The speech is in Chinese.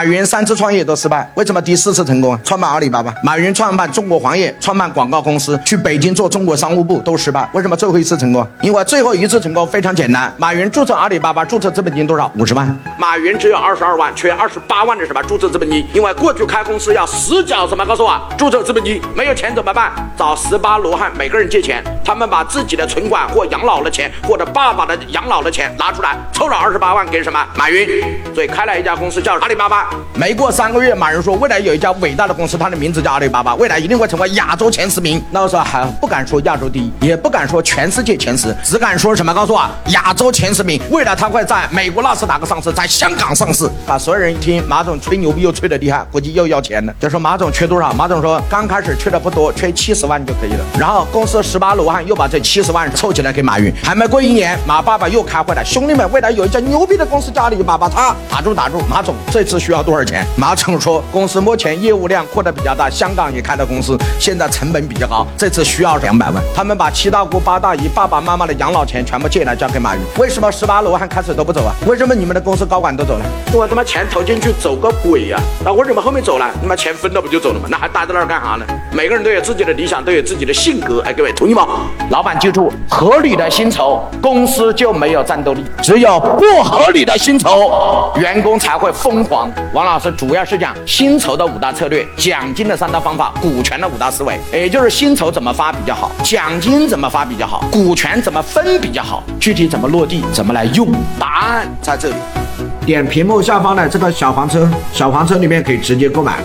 马云三次创业都失败，为什么第四次成功？创办阿里巴巴，马云创办中国黄页，创办广告公司，去北京做中国商务部都失败，为什么最后一次成功？因为最后一次成功非常简单，马云注册阿里巴巴注册资本金多少？五十万，马云只有二十二万，缺二十八万的什么注册资本金？因为过去开公司要死缴什么？告诉我，注册资本金，没有钱怎么办？找十八罗汉每个人借钱，他们把自己的存款或养老的钱，或者爸爸的养老的钱拿出来，凑了二十八万给什么？马云，所以开了一家公司叫阿里巴巴。没过三个月，马云说未来有一家伟大的公司，它的名字叫阿里巴巴，未来一定会成为亚洲前十名。那个时候还不敢说亚洲第一，也不敢说全世界前十，只敢说什么？告诉我，亚洲前十名。未来它会在美国纳斯达克上市，在香港上市。把所有人一听，马总吹牛逼又吹得厉害，估计又要钱了。就说马总缺多少？马总说刚开始缺的不多，缺七十万就可以了。然后公司十八楼 汉又把这七十万凑起来给马云。还没过一年，马爸爸又开会了，兄弟们，未来有一家牛逼的公司叫阿里巴巴，他打住打住，马总这次需要多少钱？马总说，公司目前业务量扩得比较大，香港也开了公司，现在成本比较高，这次需要两百万。他们把七大姑八大姨、爸爸妈妈的养老钱全部借来交给马云。为什么十八罗汉开始都不走啊？为什么你们的公司高管都走了？我他妈钱投进去走个鬼呀！那我怎么后面走了？你妈钱分了不就走了吗？那还待在那儿干啥呢？每个人都有自己的理想，都有自己的性格。哎，各位同意吗？老板记住，合理的薪酬，公司就没有战斗力；只有不合理的薪酬，员工才会疯狂。王老师主要是讲薪酬的五大策略、奖金的三大方法、股权的五大思维，也就是薪酬怎么发比较好，奖金怎么发比较好，股权怎么分比较好，具体怎么落地，怎么来用，答案在这里。点屏幕下方的这个小黄车，小黄车里面可以直接购买。